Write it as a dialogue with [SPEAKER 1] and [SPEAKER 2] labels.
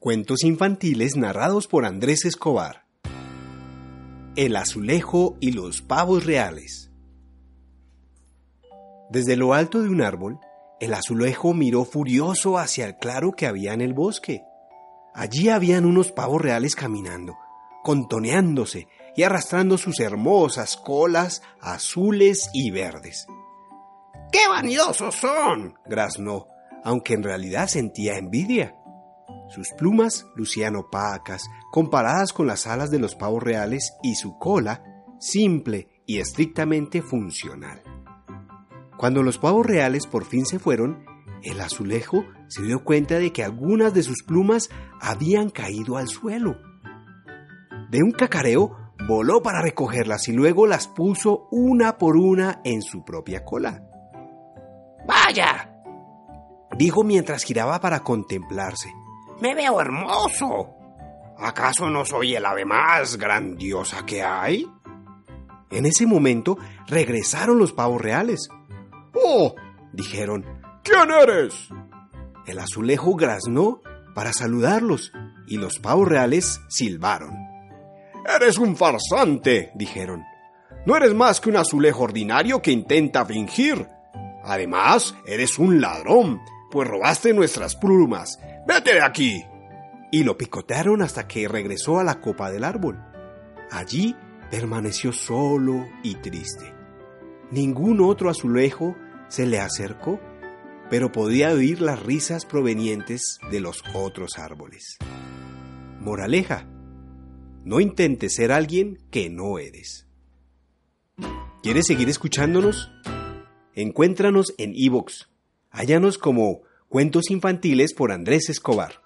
[SPEAKER 1] Cuentos infantiles narrados por Andrés Escobar. El azulejo y los pavos reales. Desde lo alto de un árbol, el azulejo miró furioso hacia el claro que había en el bosque. Allí habían unos pavos reales caminando, contoneándose y arrastrando sus hermosas colas azules y verdes. ¡Qué vanidosos son! graznó, aunque en realidad sentía envidia. Sus plumas lucían opacas comparadas con las alas de los pavos reales y su cola simple y estrictamente funcional. Cuando los pavos reales por fin se fueron, el azulejo se dio cuenta de que algunas de sus plumas habían caído al suelo. De un cacareo voló para recogerlas y luego las puso una por una en su propia cola. ¡Vaya! dijo mientras giraba para contemplarse. Me veo hermoso. ¿Acaso no soy el ave más grandiosa que hay? En ese momento regresaron los pavos reales. ¡Oh! dijeron. ¿Quién eres? El azulejo graznó para saludarlos y los pavos reales silbaron. Eres un farsante, dijeron. No eres más que un azulejo ordinario que intenta fingir. Además, eres un ladrón, pues robaste nuestras plumas. ¡Vete de aquí! Y lo picotearon hasta que regresó a la copa del árbol. Allí permaneció solo y triste. Ningún otro azulejo se le acercó, pero podía oír las risas provenientes de los otros árboles. Moraleja, no intentes ser alguien que no eres. ¿Quieres seguir escuchándonos? Encuéntranos en iVoox. Hállanos como Cuentos infantiles por Andrés Escobar.